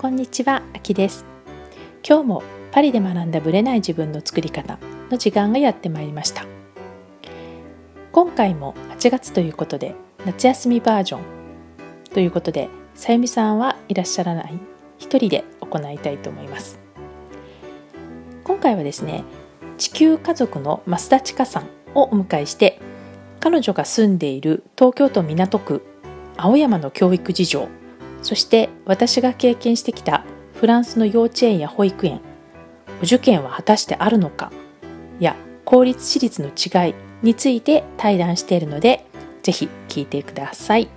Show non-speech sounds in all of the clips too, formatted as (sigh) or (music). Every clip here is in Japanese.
こんにちは、あきです。今日もパリで学んだブレない自分の作り方の時間がやってまいりました。今回も8月ということで夏休みバージョンということでさゆみさんはいらっしゃらない？一人で行いたいと思います。今回はですね、地球家族の増田千佳さんをお迎えして彼女が住んでいる東京都港区青山の教育事情そして私が経験してきたフランスの幼稚園や保育園お受験は果たしてあるのか？や公立私立の違いについて対談しているのでぜひ聞いてください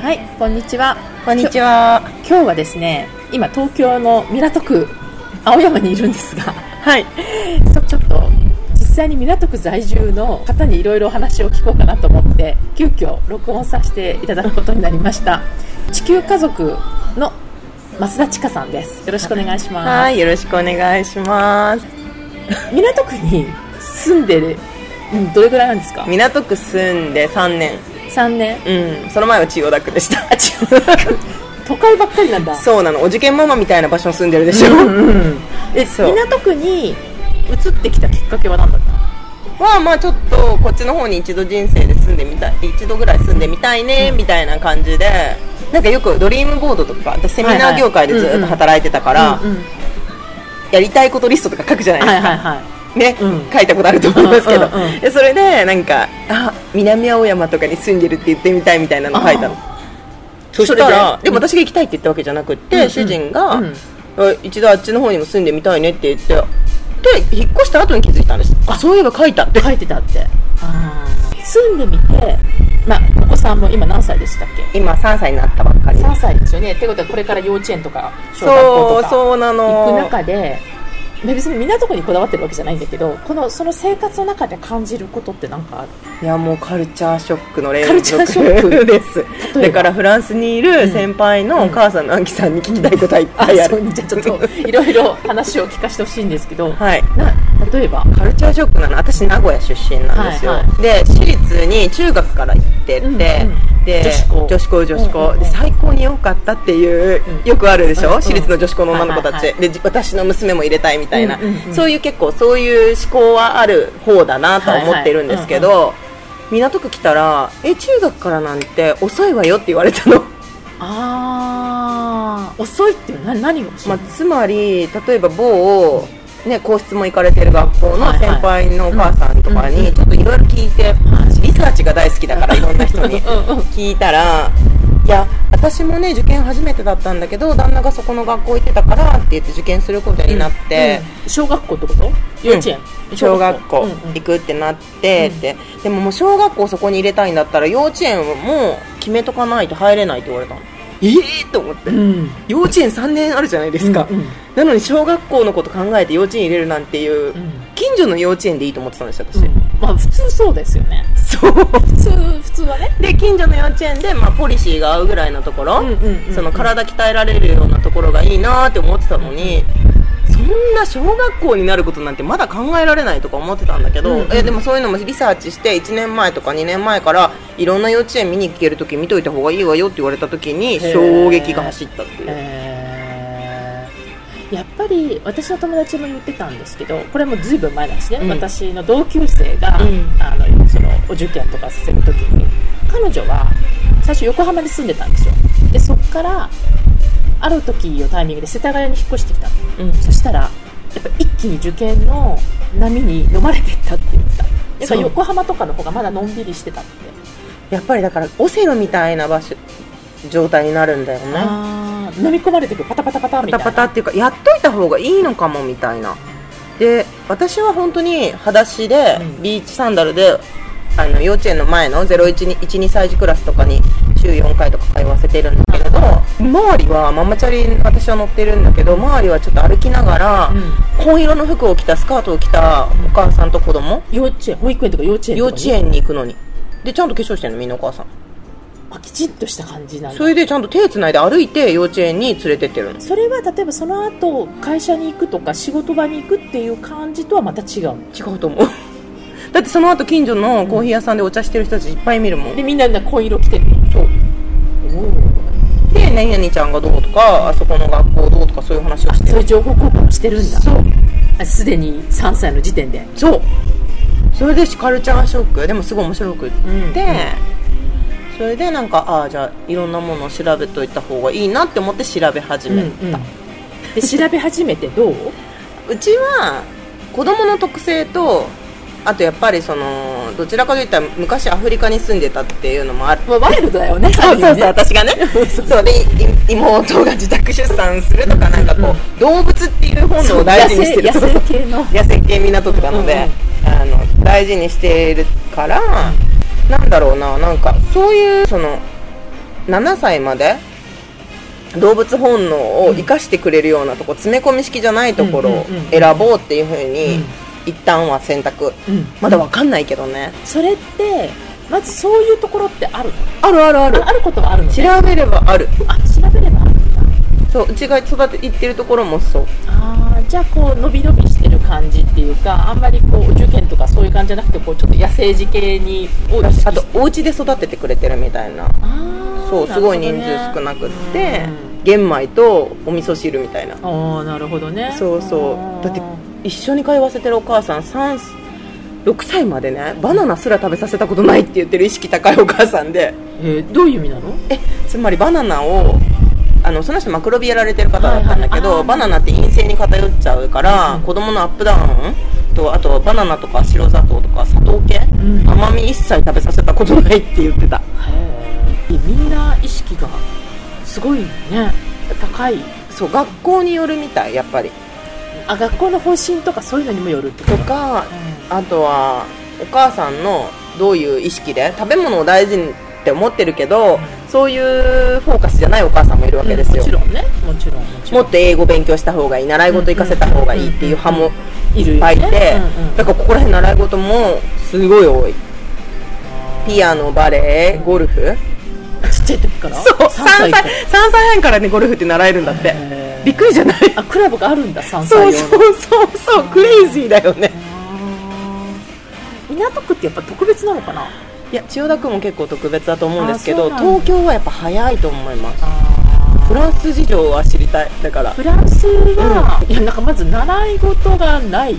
はいこんにちはこんにちは。今日はですね今東京の港区青山にいるんですがはい。そちょっと実際に港区在住の方にいろいろお話を聞こうかなと思って急遽録音させていただくことになりました地球家族の増田千佳さんですよろしくお願いします、はい、よろしくお願いします。港区に住んでるうんどれぐらいなんですか？港区住んで3年。3年？うん。その前は千代田区でした。あ違う都会ばっかりなんだそうなの。お受験ママみたいな場所に住んでるでしょ。えそう港区に移ってきたきっかけは何だったは、まあちょっと、こっちの方に一度人生で住んでみたい、一度ぐらい住んでみたいね、みたいな感じで、なんかよくドリームボードとか、私セミナー業界でずっと働いてたから、やりたいことリストとか書くじゃないですか。はいはいはい。ね、うん。書いたことあると思いますけど、うんうんうん。でそれでなんかあ南青山とかに住んでるって言ってみたいみたいなの書いたの。そしたそられででも私が行きたいって言ったわけじゃなくって、うんうん。主人が、うんあ一度あっちの方にも住んでみたいねって言ってで引っ越した後に気づいたんです。あ。そういえば書いたって書いてたって。住んでみて、まあ、お子さんも今何歳でしたっけ？今3歳になったばっかりで3歳ですよね。ってことはこれから幼稚園とか小学校そうとかそうな行くの中でまあ別に港区にこだわってるわけじゃないんだけどこのその生活の中で感じることって何かある？いやもうカルチャーショックの連カルチャーショック。続ですだからフランスにいる先輩のお母さんのアンキさんに聞きたいことはいっぱいある、そう。じゃあちょっといろいろ話を聞かせてほしいんですけど、はい。な例えば？カルチャーショックなの私名古屋出身なんですよ、はいはで私立に中学から行ってて、うんうんで女子校。女子校女子校、で最高に良かったっていう、うん。よくあるでしょ、私立の女子校の女の子たち、でじ私の娘も入れたいみたいな、そういう結構そういう思考はある方だなとは思ってるんですけど、港区来たら「え中学からなんて遅いわよ」って言われたの。ああ遅いっていうのは何が遅いまあ、つまり例えば某、ね、皇室も行かれてる学校の先輩のお母さんとかにちょっといろいろ聞いて、私リサーチが大好きだからいろんな人に。うんうん聞いたらいや私もね受験初めてだったんだけど旦那がそこの学校行ってたからって言って受験することになって。うん小学校ってこと？幼稚園、小学校うん。うん行くってなってって、でももう小学校そこに入れたいんだったら幼稚園も決めとかないと入れないって言われたのええー、と思って、うん。幼稚園3年あるじゃないですか、うんうん。なのに小学校のこと考えて幼稚園入れるなんていう、うん。近所の幼稚園でいいと思ってたんですよ私、まあ普通そうですよね。そう。普通普通はね。で近所の幼稚園で、まあ、ポリシーが合うぐらいのところ、うんうんうんうん。その体鍛えられるようなところがいいなって思ってたのに、そんな小学校になることなんてまだ考えられないとか思ってたんだけど、うんうんえでもそういうのもリサーチして1年前とか2年前からいろんな幼稚園見に行ける時見といた方がいいわよって言われた時にー。衝撃が走ったっていう。えー。やっぱり私の友達も言ってたんですけどこれもずいぶん前なんですね、うん。私の同級生が、うん。あのそのお受験とかさせるときに彼女は最初横浜に住んでたんですよ。でそこからある時のタイミングで世田谷に引っ越してきた。のうん。そしたらやっぱ一気に受験の波に飲まれていったって言ってたやっぱ横浜とかの方がまだのんびりしてたって。やっぱりだからオセロみたいな場所状態になるんだよね。飲み込まれてくるパタパタパタみたいな。パタパタっていうかやっといた方がいいのかもみたいな。で私は本当に裸足で、うん。ビーチサンダルであの幼稚園の前の0112歳児クラスとかに週4回とか通わせてるんだけれど周りはママチャリに私は乗ってるんだけど周りはちょっと歩きながら、うん。紺色の服を着たスカートを着たお母さんと子供。幼稚園保育園とか幼稚園幼稚園に行くのに。でちゃんと化粧してるのみんなお母さん。あきちっとした感じなんだ。それでちゃんと手つないで歩いて幼稚園に連れてってるの。それは例えばその後会社に行くとか仕事場に行くっていう感じとはまた違う違うと思う。(laughs) だってその後近所のコーヒー屋さんでお茶してる人たちいっぱい見るもん。でみんなな紺色着てるの？そう。おで何々ちゃんがどうとかあそこの学校どうとかそういう話をしてる。そういう情報交換をしてるんだ。そう。あすでに3歳の時点で。そう。それでカルチャーショック。でもすごい面白くって、うんそれでなんかああじゃあいろんなものを調べといた方がいいなって思って調べ始めた、で調べ始めてどう？(laughs) うちは子供の特性とあとやっぱりそのどちらかといったら昔アフリカに住んでたっていうのもある。まあワイルドだよね。(laughs) そうそうそう私がね。(laughs) そうでい妹が自宅出産するとかなんかこう、動物っていう本能を大事にしてる。野生野生系の。野生系みんな撮ってたので、あの大事にしているから、なんだろうななんかそういうその7歳まで動物本能を生かしてくれるようなとこ、詰め込み式じゃないところをうんうんうん。選ぼうっていうふうに、うん一旦は選択。うん。まだわかんないけどね、それってまずそういうところってあるの？あるあるある。ああることはあるの、ね、調べればある。あ調べればあるんだ。そううちが育て行ってるところもそう。あーじゃあこう伸び伸びしてる感じっていうかあんまりこう受験とかそういう感じじゃなくてこうちょっと野生児系にあとお家で育ててくれてるみたいな。そうすごい人数少なくって玄米とお味噌汁みたいな。ああなるほどね。そうそう。だって一緒に通わせてるお母さん3 6歳までねバナナすら食べさせたことないって言ってる意識高いお母さんで。えーどういう意味なの？えつまりバナナをあのその人マクロビやられてる方だったんだけど、はいはいバナナって陰性に偏っちゃうから、うん。子供のアップダウンとあとバナナとか白砂糖とか砂糖系、ん。甘み一切食べさせたことないって言ってた。へえみんな意識がすごいね高い。そう学校によるみたいやっぱりあ学校の方針とかそういうのにもよるってこととかうん。あとはお母さんのどういう意識で食べ物を大事にって思ってるけど、そういうフォーカスじゃないお母さんもいるわけですよ、もちろんね。もちろんもちろん。もっと英語勉強した方がいい習い事行かせた方がいいっていう派もいっぱいいて、うんうんだからここら辺習い事もすごい多い。ピアノバレエゴルフ。ちっちゃい時から？そう。3 3歳3歳半からねゴルフって習えるんだってびっくりじゃない？あクラブがあるんだ3歳そう用の。そうそうそうクレイジーだよね。港区ってやっぱ特別なのかな？いや千代田区も結構特別だと思うんですけど東京はやっぱ早いと思います。あフランス事情は知りたいだから。フランスは、いやなんかまず習い事がない。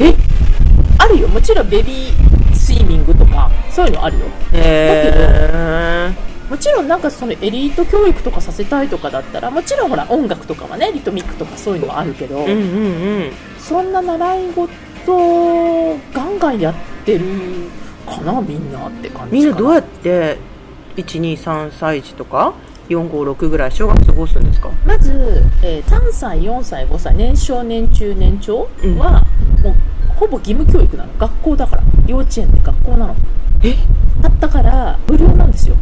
え？あるよ。もちろんベビースイミングとかそういうのあるよ。へもちろんなんかそのエリート教育とかさせたいとかだったらもちろんほら音楽とかはねリトミックとかそういうのはあるけど、うんうんうん。そんな習い事ガンガンやってるかなみんなって感じかみんなどうやって123歳児とか456ぐらい小学生過ごすんですか？まず、えー3歳4歳5歳年少年中年長うん。は、もうほぼ義務教育なの。学校だから。幼稚園って学校なの。え？だったから無料なんですよ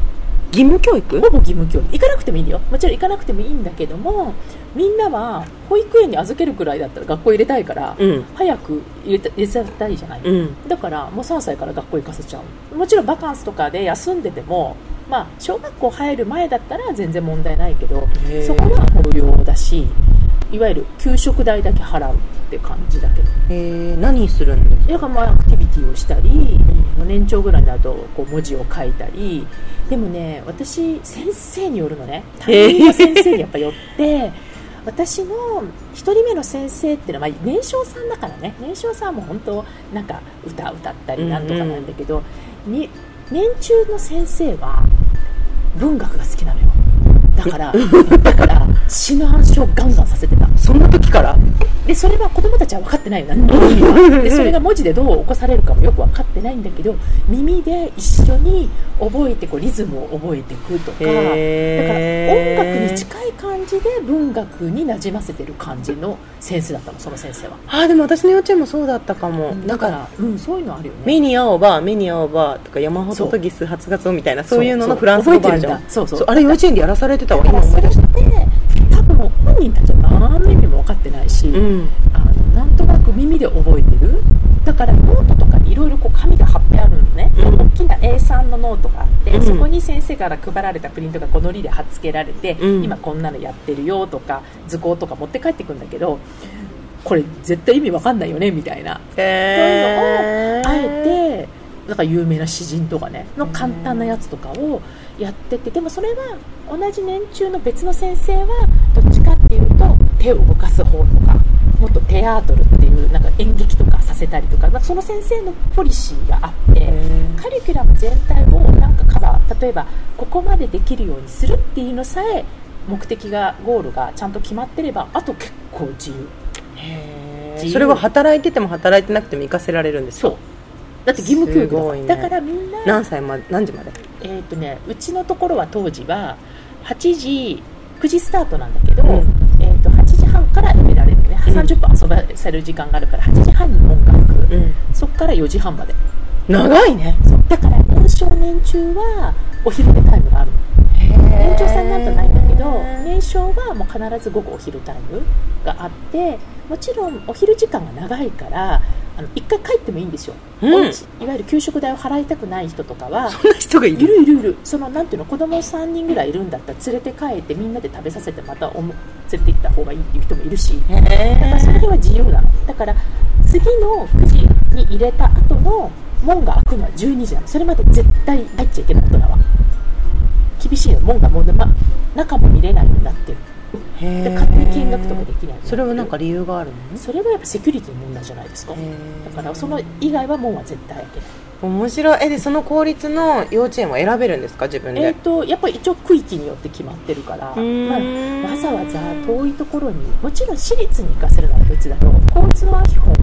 義務教育？ほぼ義務教育。行かなくてもいいんだよ。もちろん行かなくてもいいんだけどもみんなは保育園に預けるくらいだったら学校入れたいから、うん。早く入れた入れたいじゃない、うん。だからもう3歳から学校行かせちゃう。もちろんバカンスとかで休んでてもまあ小学校入る前だったら全然問題ないけどそこは無料だしいわゆる給食代だけ払うって感じだけど。えー、何するんですか？だからまあアクティビティをしたり、年長ぐらいになるとこう文字を書いたり。でもね私先生によるのね。担任の先生にやっぱよって私の1人目の先生っていうのは、まあ、年少さんだからね。年少さんも本当なんか歌歌ったりなんとかなんだけど、に年中の先生は文学が好きなのよ。だから (laughs) だから詩の暗唱ガンガンさせてた。そんな時から？でそれは子供たちは分かってないよ。何の意味？はでそれが文字でどう起こされるかもよく分かってないんだけど耳で一緒に覚えてこうリズムを覚えていくとか。だから音楽に近い感じで文学になじませてる感じの先生だったのその先生は。あーでも私の幼稚園もそうだったかも、だから、うん、そういうのあるよね。目に青葉目に青葉とか山ほととぎす初鰹みたいなそういうののフランス語バージョン。そうそうあれ幼稚園でやらされてたわ今思い出して多分本人たちは何の意味も分かってないし、たうん。あのなんとなく耳で覚えてる。だからノートとかにいろいろ紙が貼ってあるのね、うん。大きな A3 のノートがあって、うん。そこに先生から配られたプリントがこう糊で貼っつけられて、うん。今こんなのやってるよとか図工とか持って帰ってくんだけどこれ絶対意味わかんないよねみたいな。へあえてだから有名な詩人とかねの簡単なやつとかをやっててでもそれは同じ年中の別の先生はどっちかっていうと手を動かす方とかもっとテアートルっていうなんか演劇とかさせたりとか、まあ、その先生のポリシーがあってカリキュラム全体をなんかカバー例えばここまでできるようにするっていうのさえ目的がゴールがちゃんと決まってればあと結構自由。自由それは働いてても働いてなくても行かせられるんですか？そう。だって義務教育だね。だからみんな何歳まで何時まで？えーとね、うちのところは当時は8時9時スタートなんだけど、うん。えー、と8時半からやめられるね、うん。30分遊ばせる時間があるから8時半に音楽、うん。そこから4時半まで。長いね。そう。だから年少年中はお昼寝タイムがあるの。年長さんになるとないんだけど年少はもう必ず午後お昼タイムがあってもちろんお昼時間が長いからあの一回帰ってもいいんですよ、うん。いわゆる給食代を払いたくない人とかはそんな人がいいるるいるいる。そのなんていうの子供3人ぐらいいるんだったら連れて帰ってみんなで食べさせてまたおも連れて行った方がいいっていう人もいるしだからその辺は自由なのだから次の9時に入れた後の門が開くのは12時なの。それまで絶対入っちゃいけない大人は。厳しいの門がもう、ま、中も見れないようになってる。で勝手に見学とかできないそれはなんか理由があるの？それはやっぱセキュリティの問題じゃないですか。だからその以外は門は絶対開けない面白い。えでその公立の幼稚園は選べるんですか？自分で、えー、とやっぱり一応区域によって決まってるから、まあ、わざわざ遠いところにもちろん私立に行かせるのは別だと公立のは基本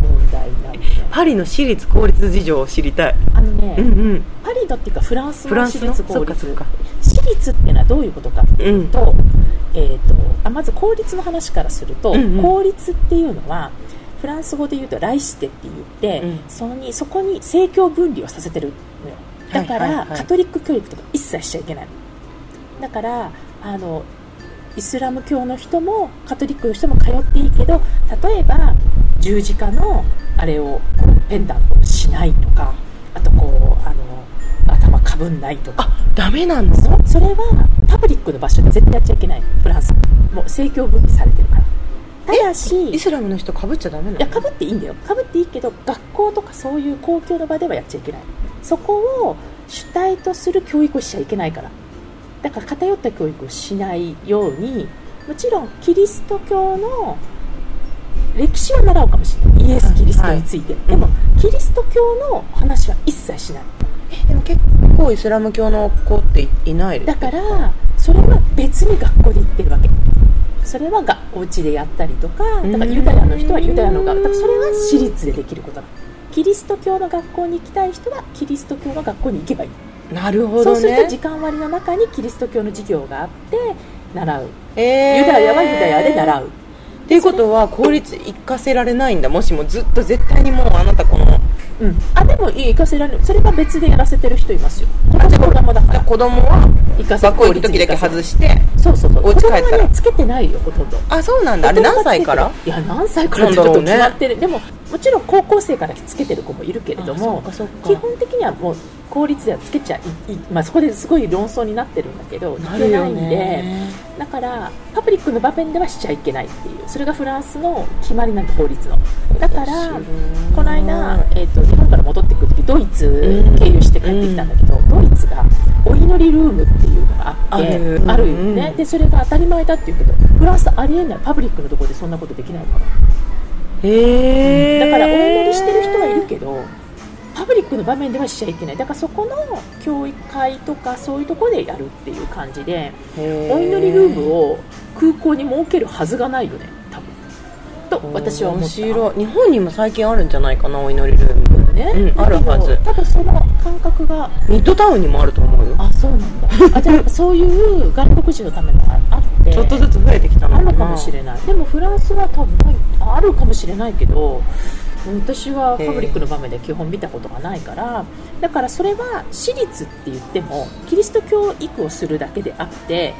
問題なんで、ね、パリの私立公立事情を知りたい。あのね、うんうん。パリのっていうかフランスの私立公立。私立っていうのはどういうことかっていうと,、えー、とあまず公立の話からすると、うんうん。公立っていうのはフランス語で言うとライステって言って、うん。そのにそこに政教分離をさせてるのよ。だから、はいはい。はいカトリック教育とか一切しちゃいけないの。だからあのイスラム教の人もカトリックの人も通っていいけど例えば十字架のあれをペンダントをしないとかあとこうあの頭かぶんないとか。あダメなんですそそれはパブリックの場所で絶対やっちゃいけない。フランス。もう政教分離されてるからただしイスラムの人かぶっちゃダメなの？いやかぶっていいんだよ。かぶっていいけど学校とかそういう公共の場ではやっちゃいけない。そこを主体とする教育をしちゃいけないから。だから偏った教育をしないようにもちろんキリスト教の歴史は習うかもしれない。イエス・キリストについて、はい。でも、キリスト教の話は一切しない。えでも結構イスラム教の子っていいないだからそれは別に学校で行ってるわけそれはがお家でやったりとかだからユダヤの人はユダヤの学だからそれは私立でできることなのキリスト教の学校に行きたい人はキリスト教の学校に行けばいい、なるほどそうするとね時間割の中にキリスト教の授業があって習う。えー。ユダヤはユダヤで習う。っていうことは公立行かせられないんだ。もしもずっと絶対にもうあなたこのうん、あでもいい行かせられる。それは別でやらせてる人いますよ。子供だから。子供は行かせ学校行く時だけ外して。そうそうそう。お家帰ったら。子供はねつけてないよほとんど。あそうなんだ。あれ何歳から？いや何歳からってちょっと決まってる、でももちろん高校生からつけてる子もいるけれども基本的にはもう公立ではつけちゃいい、まあ、そこですごい論争になってるんだけどいけないんでだからパブリックの場面ではしちゃいけないっていうそれがフランスの決まりなんで法律の。だからこの間、えー、と日本から戻ってくる時ドイツ経由して帰ってきたんだけど、ドイツがお祈りルームっていうのがあってある。あるよね、でそれが当たり前だっていうけどフランスありえない。パブリックのところでそんなことできないからへえだからお祈りしてる人はいるけどパブリックの場面ではしちゃいけない。だからそこの教育会とかそういうところでやるっていう感じでお祈りルームを空港に設けるはずがないよね多分。と私は思面った。白い。日本にも最近あるんじゃないかなお祈りルーム。ね、うんあるはず。多分その感覚が。ミッドタウンにもあると思うよ。あそうなんだ。あじゃあそういう外国人のためのちょっとずつ増えてきたのかな。あるかもしれない。でもフランスは多分あるかもしれないけど私はパブリックの場面で基本見たことがないからだからそれは私立って言ってもキリスト教育をするだけであって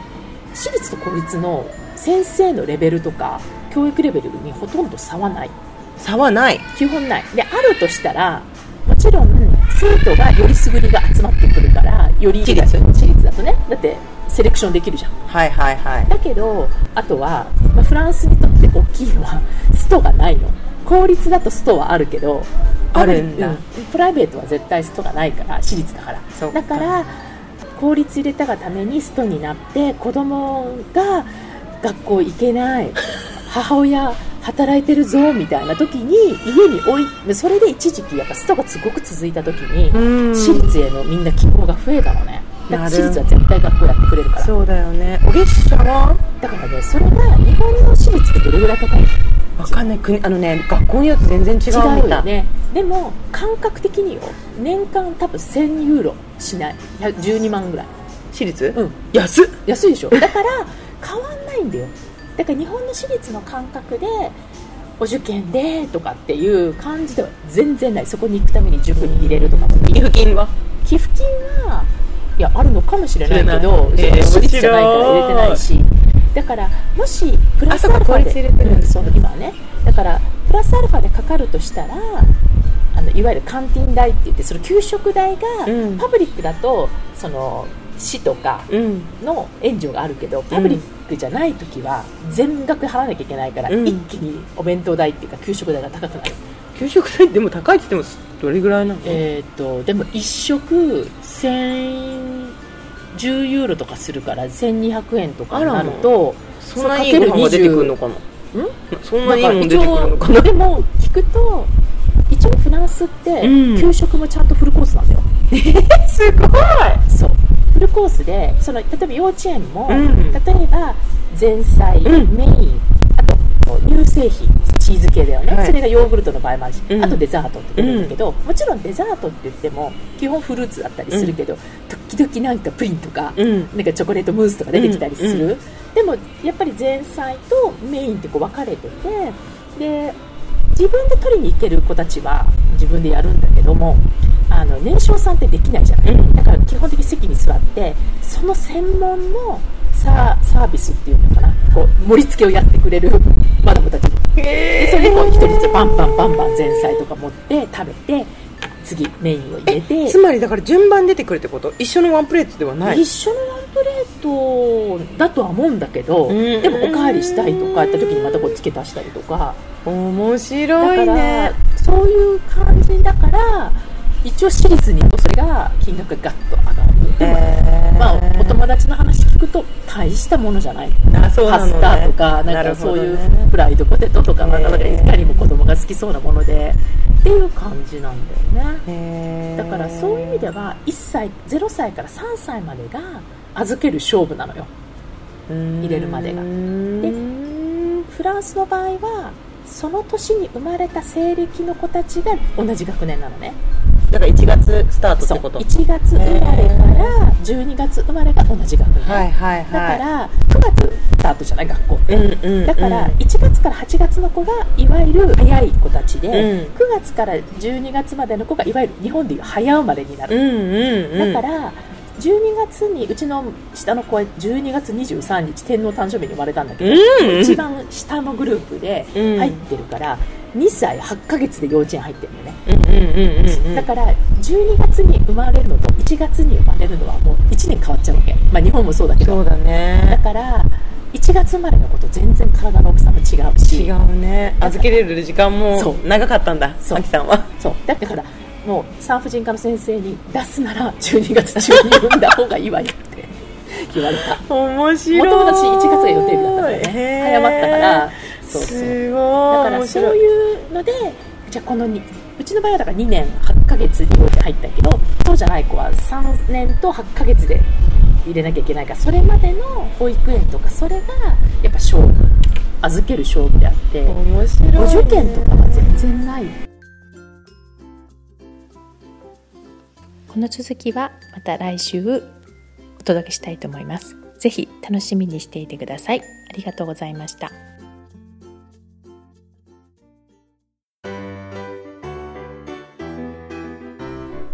私立と公立の先生のレベルとか教育レベルにほとんど差はない。差はない。基本ない。であるとしたらもちろん生徒がよりすぐりが集まってくるからより私立だとね。だってセレクションできるじゃん。はいはいはい。だけどあとは、まあ、フランスにとって大きいのはストがないの。公立だとストはあるけどあるんだ。うプライベートは絶対ストがないから私立だから。だから公立入れたがためにストになって子供が学校行けない。(laughs) 母親働いてるぞみたいな時に家に置いそれで一時期やっぱストがすごく続いた時にうん。私立へのみんな希望が増えたのねだ私立は絶対学校やってくれるから。そうだよね。お月謝はだからねそれが日本の私立ってどれぐらい高い？わかんない。国あのね学校によって全然違うみ違たいね。でも感覚的によ。年間多分1000ユーロしない。100 12万ぐらい。私立うん。安っ。安いでしょ。だから変わんないんだよ。だから日本の私立の感覚でお受験でとかっていう感じでは全然ない。そこに行くために塾に入れるとか。も寄付金は。寄付金はいやあるのかもしれないけど、えー私立じゃないから入れてないし。だからもしプラスアルファで、うんそう今はね。だからプラスアルファでかかるとしたらあのいわゆるカンティン代って言ってその給食代が、うん。パブリックだとその市とかうん。の援助があるけどパブリックじゃない時は全額払わなきゃいけないから、うん。一気にお弁当代っていうか給食代が高くなる。給食代でも高いって言ってもどれぐらいなの？えー、とでも1食1010ユーロとかするから1200円とかになるとそんないいご飯が出てくるのかな？そん？ないいもん出てくるのかな？でも聞くと一応フランスってうん。給食もちゃんとフルコースなんだよ、(laughs) すごい！そう。フルコースでその例えば幼稚園も、うん。例えば前菜、うん。メインあと乳製品チーズ系だよね、はい。それがヨーグルトの場合もあるし、うん。あとデザートって出るんだけど、もちろんデザートって言っても基本フルーツだったりするけど、時々なんかプリンとか、うん。なんかチョコレートムースとか出てきたりする、うんうでもやっぱり前菜とメインってこう分かれててで自分で取りに行ける子たちは自分でやるんだけどもあの年少さんってできないじゃない、うん。だから基本的に席に座ってその専門のサーサービスっていうのかな。こう盛り付けをやってくれるマダムたちでそれでこう一人ずつバンバンバンバン前菜とか持って食べて次メインを入れて。つまりだから順番出てくるってこと？一緒のワンプレートではない。一緒のワンプレートだとは思うんだけど、うん。でもおかわりしたいとかやった時にまたこう付け足したりとか。面だ白いから、ねそういう感じだから一応私立に行くとそれが金額がガッと上がるでも、まあ、お友達の話聞くと大したものじゃない。あそうなのね。パスタとかななんるかそういうフライドポテトとかなかなかいかにも子供が好きそうなものでっていう感じなんだよね。だからそういう意味では1歳0歳から3歳までが預ける勝負なのよ。入れるまでが。うーんフランスの場合はその年に生まれた西暦の子たちが同じ学年なのねだから1月スタートってこと。1月生まれから12月生まれが同じ学年、はいはいだかはいら9月スタートじゃない学校って、うんうんうん。だから1月から8月の子がいわゆる早い子たちで、うん。9月から12月までの子がいわゆる日本でいう早生まれになる、うんうんうん。だから12月にうちの下の子は12月23日天皇誕生日に生まれたんだけど、うん。一番下のグループでうん入ってるから、2歳8ヶ月で幼稚園入ってるのね、うんうんうんうんうん。だから12月に生まれるのと1月に生まれるのはもう1年変わっちゃうわけ、まあ、日本もそうだけど。そうだだねから1月生まれの子と全然体の大きさも違うし。違うね。預けれる時間も長かったんだそう。さんは。そう。だからもう産婦人科の先生に出すなら12月中に産んだ方がいいわよって言われた。面白い。もともと私1月が予定日だったからね。早まったからそうそう。すごい。だからそういいうのでじゃあこのにうちの場合はだから2年8ヶ月に幼稚園入ったけどそうじゃない子は3年と8ヶ月で入れなきゃいけないからそれまでの保育園とかそれがやっぱ勝負預ける勝負であって面白いね。お受験とかは全然ない。この続きはまた来週お届けしたいと思います。ぜひ楽しみにしていてください。ありがとうございました